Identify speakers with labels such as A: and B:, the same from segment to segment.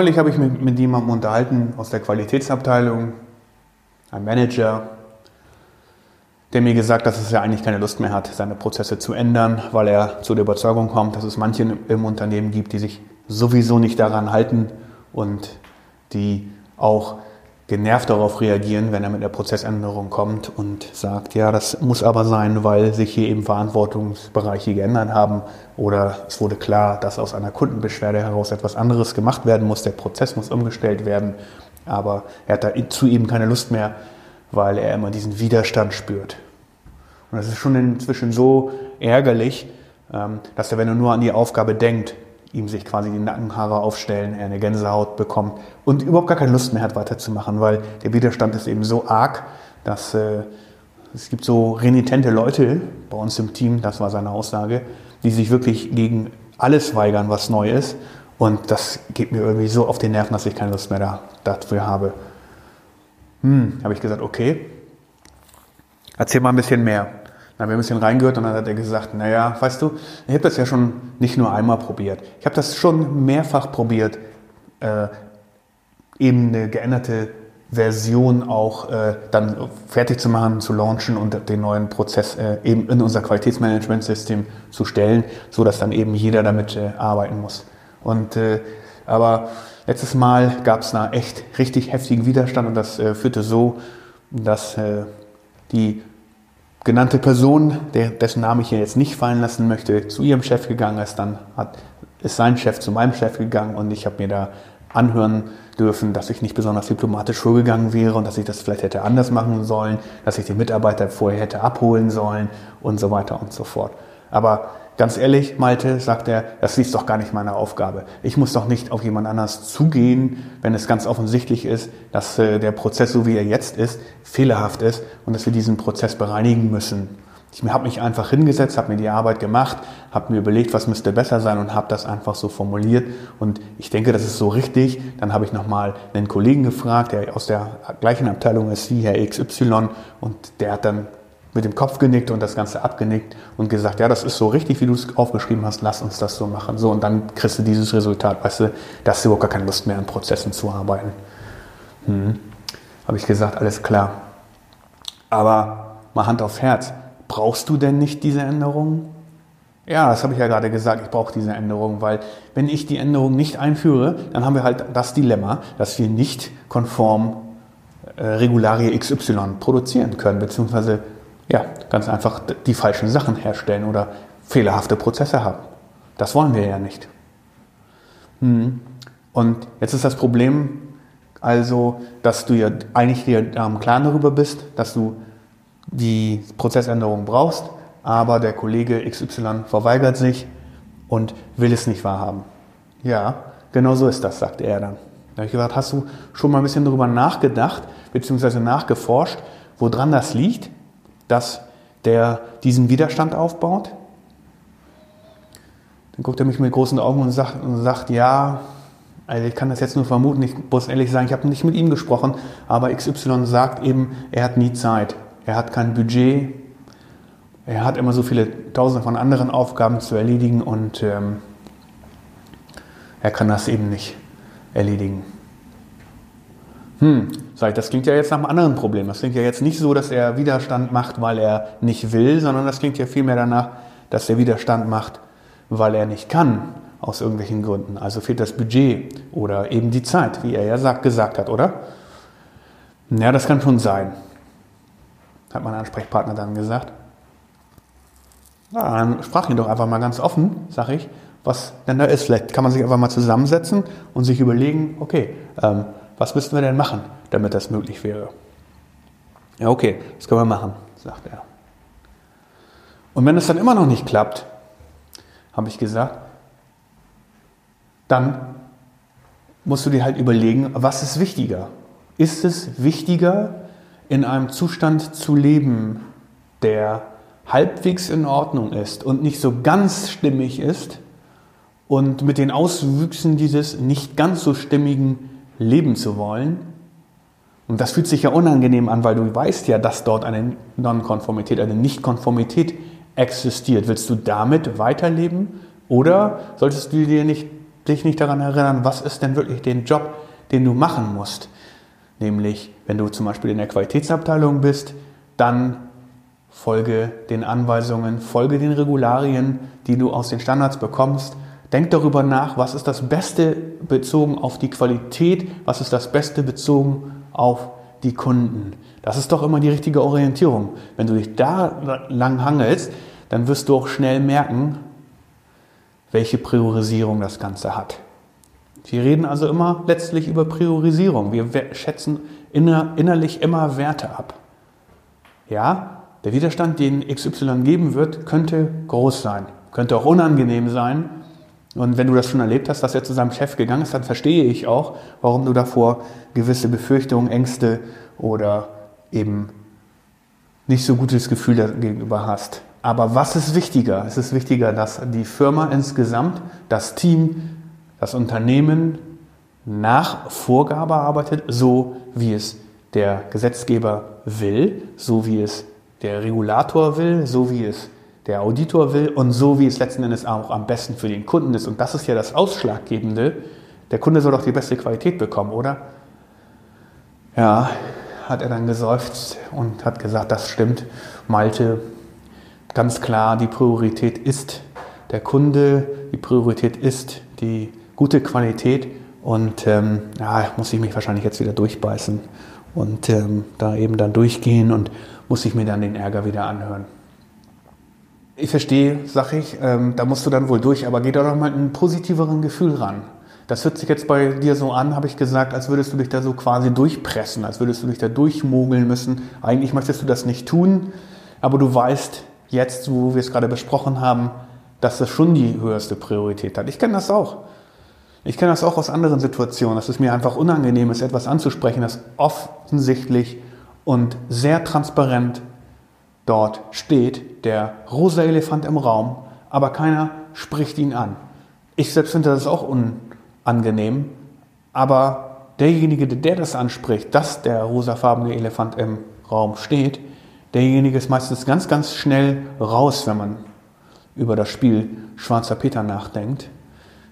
A: Neulich habe ich mich mit jemandem unterhalten aus der Qualitätsabteilung, ein Manager, der mir gesagt, hat, dass er eigentlich keine Lust mehr hat, seine Prozesse zu ändern, weil er zu der Überzeugung kommt, dass es manche im Unternehmen gibt, die sich sowieso nicht daran halten und die auch genervt darauf reagieren, wenn er mit einer Prozessänderung kommt und sagt, ja, das muss aber sein, weil sich hier eben Verantwortungsbereiche geändert haben oder es wurde klar, dass aus einer Kundenbeschwerde heraus etwas anderes gemacht werden muss, der Prozess muss umgestellt werden, aber er hat dazu eben keine Lust mehr, weil er immer diesen Widerstand spürt. Und das ist schon inzwischen so ärgerlich, ähm, dass er, wenn er nur an die Aufgabe denkt, ihm sich quasi die Nackenhaare aufstellen, er eine Gänsehaut bekommt und überhaupt gar keine Lust mehr hat, weiterzumachen, weil der Widerstand ist eben so arg, dass äh, es gibt so renitente Leute bei uns im Team, das war seine Aussage, die sich wirklich gegen alles weigern, was neu ist. Und das geht mir irgendwie so auf den Nerven, dass ich keine Lust mehr da, dafür habe. Hm, habe ich gesagt, okay, erzähl mal ein bisschen mehr. Dann haben wir ein bisschen reingehört und dann hat er gesagt, naja, weißt du, ich habe das ja schon nicht nur einmal probiert. Ich habe das schon mehrfach probiert, äh, eben eine geänderte Version auch äh, dann fertig zu machen, zu launchen und den neuen Prozess äh, eben in unser Qualitätsmanagementsystem zu stellen, so dass dann eben jeder damit äh, arbeiten muss. Und äh, aber letztes Mal gab es da echt richtig heftigen Widerstand und das äh, führte so, dass äh, die genannte Person, der, dessen Namen ich hier jetzt nicht fallen lassen möchte, zu ihrem Chef gegangen ist. Dann hat, ist sein Chef zu meinem Chef gegangen und ich habe mir da anhören dürfen, dass ich nicht besonders diplomatisch vorgegangen wäre und dass ich das vielleicht hätte anders machen sollen, dass ich die Mitarbeiter vorher hätte abholen sollen und so weiter und so fort. Aber Ganz ehrlich, Malte, sagt er, das ist doch gar nicht meine Aufgabe. Ich muss doch nicht auf jemand anders zugehen, wenn es ganz offensichtlich ist, dass äh, der Prozess, so wie er jetzt ist, fehlerhaft ist und dass wir diesen Prozess bereinigen müssen. Ich habe mich einfach hingesetzt, habe mir die Arbeit gemacht, habe mir überlegt, was müsste besser sein und habe das einfach so formuliert. Und ich denke, das ist so richtig. Dann habe ich nochmal einen Kollegen gefragt, der aus der gleichen Abteilung ist wie Herr XY und der hat dann mit dem Kopf genickt und das Ganze abgenickt und gesagt, ja, das ist so richtig, wie du es aufgeschrieben hast, lass uns das so machen. So, und dann kriegst du dieses Resultat, weißt du, da hast du überhaupt gar keine Lust mehr an Prozessen zu arbeiten. Hm. Habe ich gesagt, alles klar. Aber mal Hand aufs Herz, brauchst du denn nicht diese Änderungen? Ja, das habe ich ja gerade gesagt, ich brauche diese Änderung, weil wenn ich die Änderung nicht einführe, dann haben wir halt das Dilemma, dass wir nicht konform äh, Regularie XY produzieren können, beziehungsweise ja, ganz einfach die falschen Sachen herstellen oder fehlerhafte Prozesse haben. Das wollen wir ja nicht. Hm. Und jetzt ist das Problem also, dass du ja eigentlich dir im Klaren darüber bist, dass du die Prozessänderung brauchst, aber der Kollege XY verweigert sich und will es nicht wahrhaben. Ja, genau so ist das, sagte er dann. Da habe ich gesagt, hast du schon mal ein bisschen darüber nachgedacht, beziehungsweise nachgeforscht, woran das liegt? Dass der diesen Widerstand aufbaut? Dann guckt er mich mit großen Augen und sagt, und sagt ja, also ich kann das jetzt nur vermuten, ich muss ehrlich sagen, ich habe nicht mit ihm gesprochen, aber XY sagt eben, er hat nie Zeit, er hat kein Budget, er hat immer so viele Tausende von anderen Aufgaben zu erledigen und ähm, er kann das eben nicht erledigen. Hm, sag ich, das klingt ja jetzt nach einem anderen Problem. Das klingt ja jetzt nicht so, dass er Widerstand macht, weil er nicht will, sondern das klingt ja vielmehr danach, dass er Widerstand macht, weil er nicht kann, aus irgendwelchen Gründen. Also fehlt das Budget oder eben die Zeit, wie er ja sagt, gesagt hat, oder? Ja, das kann schon sein, hat mein Ansprechpartner dann gesagt. Ja, dann sprach ihn doch einfach mal ganz offen, sag ich, was denn da ist. Vielleicht kann man sich einfach mal zusammensetzen und sich überlegen, okay, ähm, was müssten wir denn machen, damit das möglich wäre? Ja, okay, das können wir machen, sagt er. Und wenn es dann immer noch nicht klappt, habe ich gesagt, dann musst du dir halt überlegen, was ist wichtiger? Ist es wichtiger, in einem Zustand zu leben, der halbwegs in Ordnung ist und nicht so ganz stimmig ist und mit den Auswüchsen dieses nicht ganz so stimmigen leben zu wollen. Und das fühlt sich ja unangenehm an, weil du weißt ja, dass dort eine Nonkonformität, eine Nichtkonformität existiert. Willst du damit weiterleben oder solltest du dir nicht dich nicht daran erinnern, was ist denn wirklich den Job, den du machen musst. Nämlich, wenn du zum Beispiel in der Qualitätsabteilung bist, dann folge den Anweisungen, folge den Regularien, die du aus den Standards bekommst. Denk darüber nach, was ist das Beste bezogen auf die Qualität, was ist das Beste bezogen auf die Kunden. Das ist doch immer die richtige Orientierung. Wenn du dich da lang hangelst, dann wirst du auch schnell merken, welche Priorisierung das Ganze hat. Wir reden also immer letztlich über Priorisierung. Wir schätzen inner, innerlich immer Werte ab. Ja, der Widerstand, den XY geben wird, könnte groß sein, könnte auch unangenehm sein. Und wenn du das schon erlebt hast, dass er zu seinem Chef gegangen ist, dann verstehe ich auch, warum du davor gewisse Befürchtungen, Ängste oder eben nicht so gutes Gefühl gegenüber hast. Aber was ist wichtiger? Es ist wichtiger, dass die Firma insgesamt, das Team, das Unternehmen nach Vorgabe arbeitet, so wie es der Gesetzgeber will, so wie es der Regulator will, so wie es der Auditor will und so wie es letzten Endes auch am besten für den Kunden ist. Und das ist ja das Ausschlaggebende. Der Kunde soll doch die beste Qualität bekommen, oder? Ja, hat er dann geseufzt und hat gesagt, das stimmt, Malte, ganz klar, die Priorität ist der Kunde, die Priorität ist die gute Qualität und ähm, ja, muss ich mich wahrscheinlich jetzt wieder durchbeißen und ähm, da eben dann durchgehen und muss ich mir dann den Ärger wieder anhören. Ich verstehe, sag ich, ähm, da musst du dann wohl durch, aber geh doch noch mal mit einem positiveren Gefühl ran. Das hört sich jetzt bei dir so an, habe ich gesagt, als würdest du dich da so quasi durchpressen, als würdest du dich da durchmogeln müssen. Eigentlich möchtest du das nicht tun, aber du weißt jetzt, wo wir es gerade besprochen haben, dass das schon die höchste Priorität hat. Ich kenne das auch. Ich kenne das auch aus anderen Situationen, dass es mir einfach unangenehm ist, etwas anzusprechen, das offensichtlich und sehr transparent dort steht, der rosa Elefant im Raum, aber keiner spricht ihn an. Ich selbst finde das auch unangenehm, aber derjenige, der das anspricht, dass der rosafarbene Elefant im Raum steht, derjenige ist meistens ganz, ganz schnell raus, wenn man über das Spiel Schwarzer Peter nachdenkt.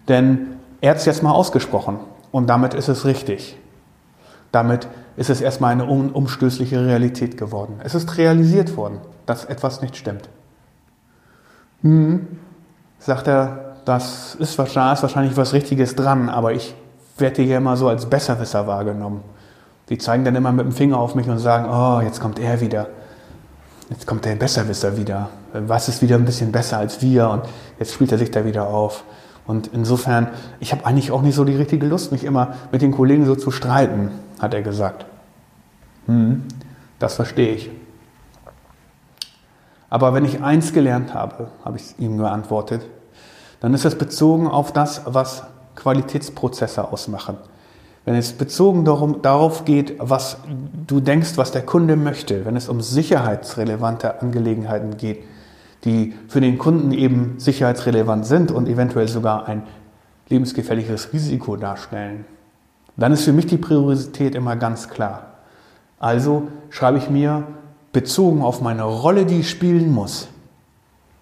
A: Denn er hat es jetzt mal ausgesprochen und damit ist es richtig. Damit ist es erstmal eine umstößliche Realität geworden. Es ist realisiert worden, dass etwas nicht stimmt. Hm, sagt er, das ist wahrscheinlich was Richtiges dran, aber ich werde hier immer so als Besserwisser wahrgenommen. Die zeigen dann immer mit dem Finger auf mich und sagen, oh, jetzt kommt er wieder. Jetzt kommt der Besserwisser wieder. Was ist wieder ein bisschen besser als wir und jetzt spielt er sich da wieder auf. Und insofern, ich habe eigentlich auch nicht so die richtige Lust, mich immer mit den Kollegen so zu streiten, hat er gesagt. Hm, das verstehe ich. Aber wenn ich eins gelernt habe, habe ich ihm geantwortet, dann ist es bezogen auf das, was Qualitätsprozesse ausmachen. Wenn es bezogen darum, darauf geht, was du denkst, was der Kunde möchte, wenn es um sicherheitsrelevante Angelegenheiten geht, die für den Kunden eben sicherheitsrelevant sind und eventuell sogar ein lebensgefährliches Risiko darstellen, dann ist für mich die Priorität immer ganz klar. Also schreibe ich mir bezogen auf meine Rolle, die ich spielen muss,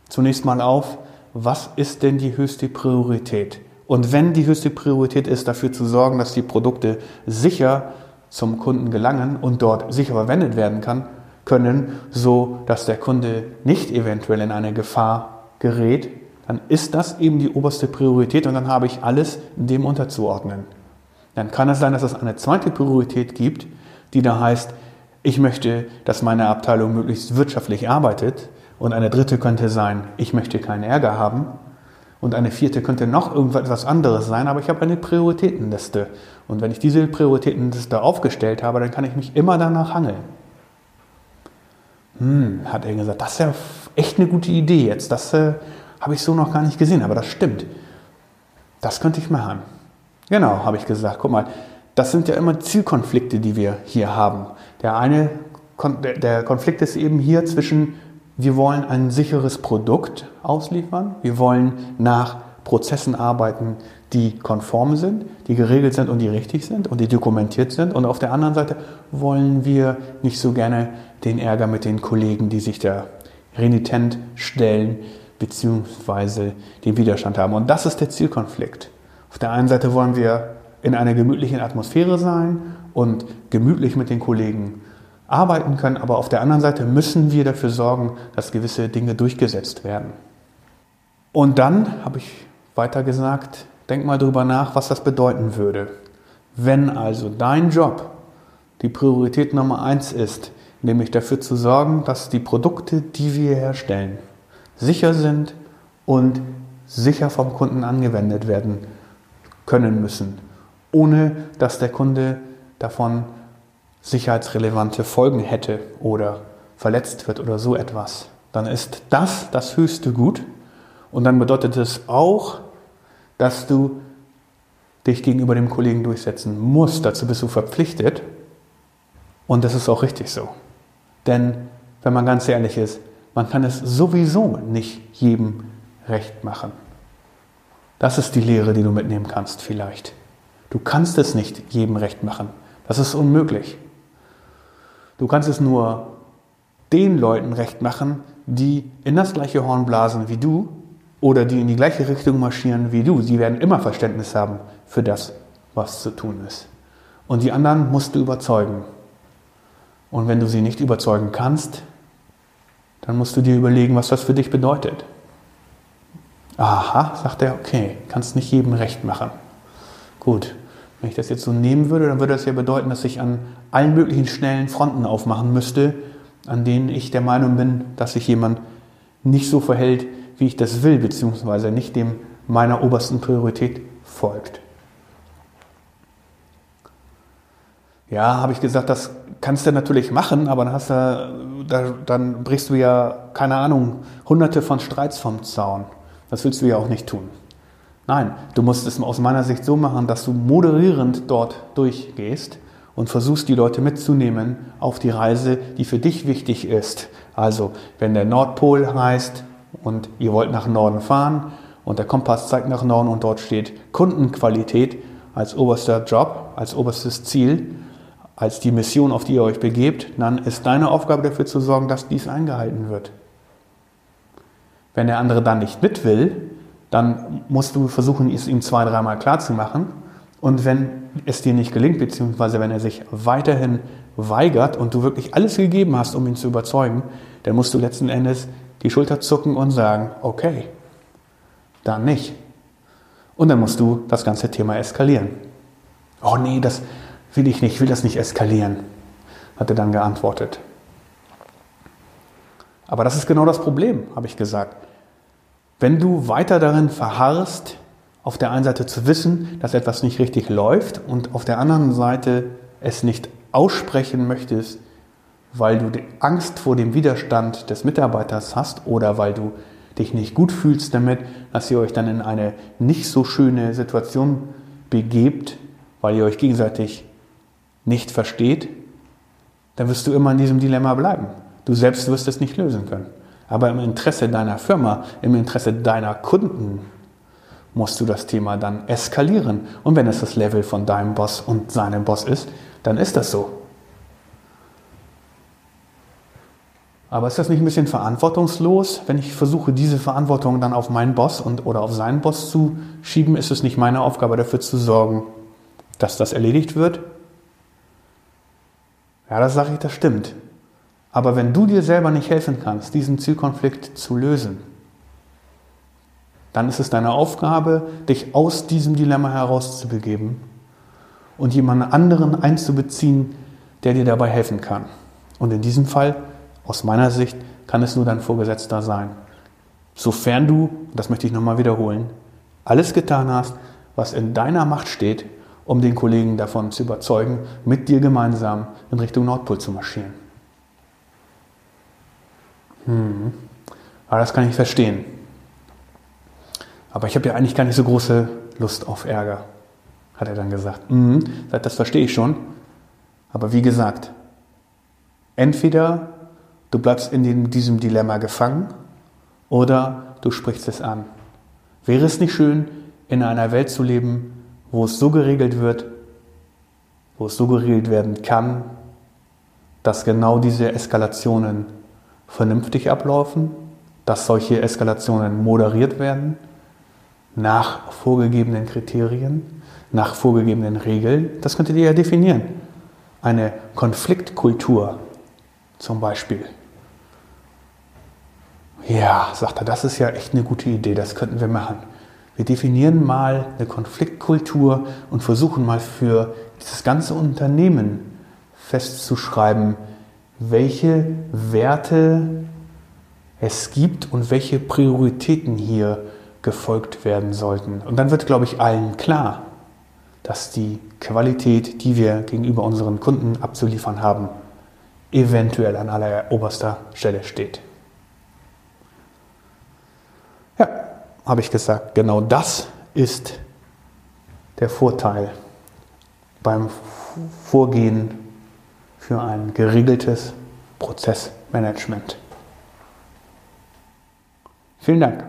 A: zunächst mal auf, was ist denn die höchste Priorität? Und wenn die höchste Priorität ist, dafür zu sorgen, dass die Produkte sicher zum Kunden gelangen und dort sicher verwendet werden kann, können, so dass der Kunde nicht eventuell in eine Gefahr gerät, dann ist das eben die oberste Priorität und dann habe ich alles dem unterzuordnen. Dann kann es sein, dass es eine zweite Priorität gibt, die da heißt, ich möchte, dass meine Abteilung möglichst wirtschaftlich arbeitet und eine dritte könnte sein, ich möchte keinen Ärger haben und eine vierte könnte noch irgendwas anderes sein, aber ich habe eine Prioritätenliste und wenn ich diese Prioritätenliste aufgestellt habe, dann kann ich mich immer danach hangeln hm, hat er gesagt, das ist ja echt eine gute Idee jetzt. Das äh, habe ich so noch gar nicht gesehen, aber das stimmt. Das könnte ich machen. Genau, habe ich gesagt. Guck mal, das sind ja immer Zielkonflikte, die wir hier haben. Der eine, der Konflikt ist eben hier zwischen, wir wollen ein sicheres Produkt ausliefern, wir wollen nach Prozessen arbeiten, die konform sind, die geregelt sind und die richtig sind und die dokumentiert sind. Und auf der anderen Seite wollen wir nicht so gerne den Ärger mit den Kollegen, die sich da renitent stellen, beziehungsweise den Widerstand haben. Und das ist der Zielkonflikt. Auf der einen Seite wollen wir in einer gemütlichen Atmosphäre sein und gemütlich mit den Kollegen arbeiten können, aber auf der anderen Seite müssen wir dafür sorgen, dass gewisse Dinge durchgesetzt werden. Und dann habe ich weiter gesagt, denk mal darüber nach, was das bedeuten würde. Wenn also dein Job die Priorität Nummer eins ist, nämlich dafür zu sorgen, dass die Produkte, die wir herstellen, sicher sind und sicher vom Kunden angewendet werden können müssen, ohne dass der Kunde davon sicherheitsrelevante Folgen hätte oder verletzt wird oder so etwas, dann ist das das höchste Gut. Und dann bedeutet es auch, dass du dich gegenüber dem Kollegen durchsetzen musst. Dazu bist du verpflichtet. Und das ist auch richtig so. Denn, wenn man ganz ehrlich ist, man kann es sowieso nicht jedem recht machen. Das ist die Lehre, die du mitnehmen kannst vielleicht. Du kannst es nicht jedem recht machen. Das ist unmöglich. Du kannst es nur den Leuten recht machen, die in das gleiche Horn blasen wie du oder die in die gleiche Richtung marschieren wie du. Sie werden immer Verständnis haben für das, was zu tun ist. Und die anderen musst du überzeugen. Und wenn du sie nicht überzeugen kannst, dann musst du dir überlegen, was das für dich bedeutet. Aha, sagt er, okay, kannst nicht jedem recht machen. Gut, wenn ich das jetzt so nehmen würde, dann würde das ja bedeuten, dass ich an allen möglichen schnellen Fronten aufmachen müsste, an denen ich der Meinung bin, dass sich jemand nicht so verhält, wie ich das will, beziehungsweise nicht dem meiner obersten Priorität folgt. Ja, habe ich gesagt, das kannst du natürlich machen, aber dann, hast du, da, dann brichst du ja, keine Ahnung, hunderte von Streits vom Zaun. Das willst du ja auch nicht tun. Nein, du musst es aus meiner Sicht so machen, dass du moderierend dort durchgehst und versuchst, die Leute mitzunehmen auf die Reise, die für dich wichtig ist. Also, wenn der Nordpol heißt und ihr wollt nach Norden fahren und der Kompass zeigt nach Norden und dort steht Kundenqualität als oberster Job, als oberstes Ziel, als die Mission, auf die ihr euch begebt, dann ist deine Aufgabe dafür zu sorgen, dass dies eingehalten wird. Wenn der andere dann nicht mit will, dann musst du versuchen, es ihm zwei, dreimal klarzumachen. Und wenn es dir nicht gelingt, beziehungsweise wenn er sich weiterhin weigert und du wirklich alles gegeben hast, um ihn zu überzeugen, dann musst du letzten Endes die Schulter zucken und sagen, okay, dann nicht. Und dann musst du das ganze Thema eskalieren. Oh nee, das will ich nicht, ich will das nicht eskalieren, hat er dann geantwortet. Aber das ist genau das Problem, habe ich gesagt. Wenn du weiter darin verharrst, auf der einen Seite zu wissen, dass etwas nicht richtig läuft und auf der anderen Seite es nicht aussprechen möchtest, weil du Angst vor dem Widerstand des Mitarbeiters hast oder weil du dich nicht gut fühlst damit, dass ihr euch dann in eine nicht so schöne Situation begebt, weil ihr euch gegenseitig nicht versteht, dann wirst du immer in diesem Dilemma bleiben. Du selbst wirst es nicht lösen können. Aber im Interesse deiner Firma, im Interesse deiner Kunden musst du das Thema dann eskalieren. Und wenn es das Level von deinem Boss und seinem Boss ist, dann ist das so. Aber ist das nicht ein bisschen verantwortungslos, wenn ich versuche, diese Verantwortung dann auf meinen Boss und, oder auf seinen Boss zu schieben? Ist es nicht meine Aufgabe, dafür zu sorgen, dass das erledigt wird? Ja, das sage ich, das stimmt. Aber wenn du dir selber nicht helfen kannst, diesen Zielkonflikt zu lösen, dann ist es deine Aufgabe, dich aus diesem Dilemma herauszubegeben und jemanden anderen einzubeziehen, der dir dabei helfen kann. Und in diesem Fall, aus meiner Sicht, kann es nur dein Vorgesetzter sein. Sofern du, das möchte ich nochmal wiederholen, alles getan hast, was in deiner Macht steht, um den Kollegen davon zu überzeugen, mit dir gemeinsam in Richtung Nordpol zu marschieren. Hm. Aber das kann ich verstehen. Aber ich habe ja eigentlich gar nicht so große Lust auf Ärger, hat er dann gesagt. Mhm. Das verstehe ich schon. Aber wie gesagt, entweder du bleibst in diesem Dilemma gefangen oder du sprichst es an. Wäre es nicht schön, in einer Welt zu leben, wo es so geregelt wird, wo es so geregelt werden kann, dass genau diese Eskalationen vernünftig ablaufen, dass solche Eskalationen moderiert werden, nach vorgegebenen Kriterien, nach vorgegebenen Regeln. Das könntet ihr ja definieren. Eine Konfliktkultur zum Beispiel. Ja, sagt er, das ist ja echt eine gute Idee, das könnten wir machen. Wir definieren mal eine Konfliktkultur und versuchen mal für dieses ganze Unternehmen festzuschreiben, welche Werte es gibt und welche Prioritäten hier gefolgt werden sollten. Und dann wird, glaube ich, allen klar, dass die Qualität, die wir gegenüber unseren Kunden abzuliefern haben, eventuell an alleroberster Stelle steht. Ja, habe ich gesagt, genau das ist der Vorteil beim Vorgehen für ein geregeltes Prozessmanagement. Vielen Dank.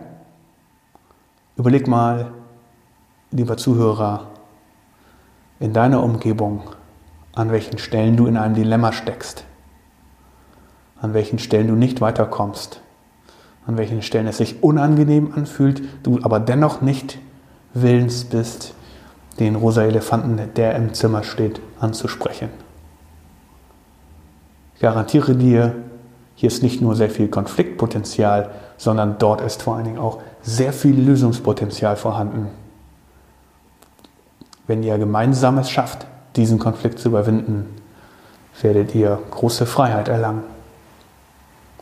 A: Überleg mal, lieber Zuhörer, in deiner Umgebung, an welchen Stellen du in einem Dilemma steckst, an welchen Stellen du nicht weiterkommst, an welchen Stellen es sich unangenehm anfühlt, du aber dennoch nicht willens bist, den rosa Elefanten, der im Zimmer steht, anzusprechen. Garantiere dir, hier ist nicht nur sehr viel Konfliktpotenzial, sondern dort ist vor allen Dingen auch sehr viel Lösungspotenzial vorhanden. Wenn ihr gemeinsam es schafft, diesen Konflikt zu überwinden, werdet ihr große Freiheit erlangen.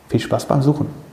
A: Viel Spaß beim Suchen.